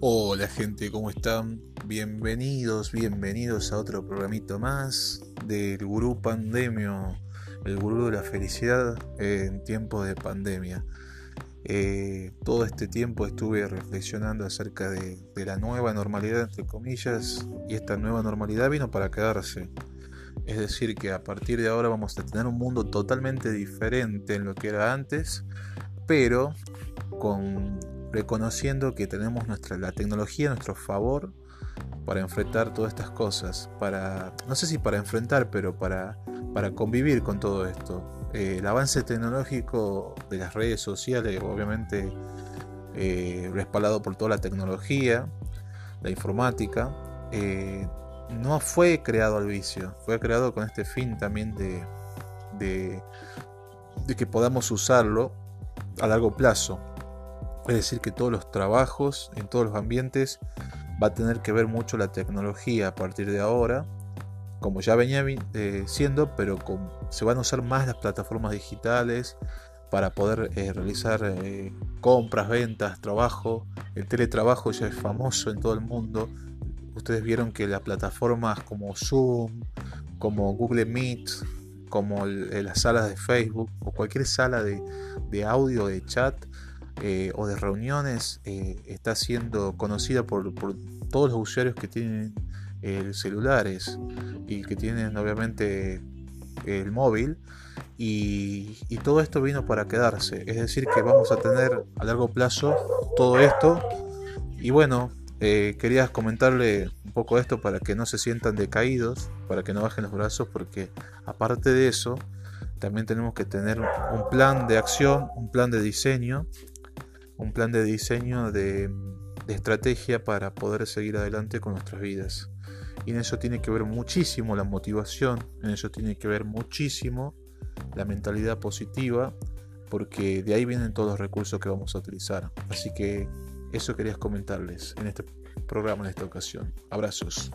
Hola gente, ¿cómo están? Bienvenidos, bienvenidos a otro programito más del Gurú Pandemio, el Gurú de la Felicidad en tiempos de pandemia. Eh, todo este tiempo estuve reflexionando acerca de, de la nueva normalidad, entre comillas, y esta nueva normalidad vino para quedarse. Es decir, que a partir de ahora vamos a tener un mundo totalmente diferente en lo que era antes, pero con reconociendo que tenemos nuestra, la tecnología a nuestro favor para enfrentar todas estas cosas, para, no sé si para enfrentar, pero para, para convivir con todo esto. Eh, el avance tecnológico de las redes sociales, obviamente eh, respaldado por toda la tecnología, la informática, eh, no fue creado al vicio, fue creado con este fin también de, de, de que podamos usarlo a largo plazo es decir, que todos los trabajos, en todos los ambientes, va a tener que ver mucho la tecnología a partir de ahora, como ya venía eh, siendo, pero se van a usar más las plataformas digitales para poder eh, realizar eh, compras, ventas, trabajo. El teletrabajo ya es famoso en todo el mundo. Ustedes vieron que las plataformas como Zoom, como Google Meet, como las salas de Facebook o cualquier sala de, de audio, de chat, eh, o de reuniones eh, está siendo conocida por, todos los usuarios que tienen eh, celulares y que tienen obviamente el móvil y, todo esto vino para quedarse. Es decir que vamos a tener a largo plazo todo esto. Y bueno quería comentarle un poco esto para que no se sientan decaídos para que no bajen los brazos porque aparte de eso también tenemos que tener un plan de acción un plan de diseño un plan de diseño de, estrategia para poder seguir adelante con nuestras vidas. Y en eso tiene que ver muchísimo la motivación, en eso tiene que ver muchísimo la mentalidad positiva, porque de ahí vienen todos los recursos que vamos a utilizar. Así que eso quería comentarles en este programa, en esta ocasión. Abrazos.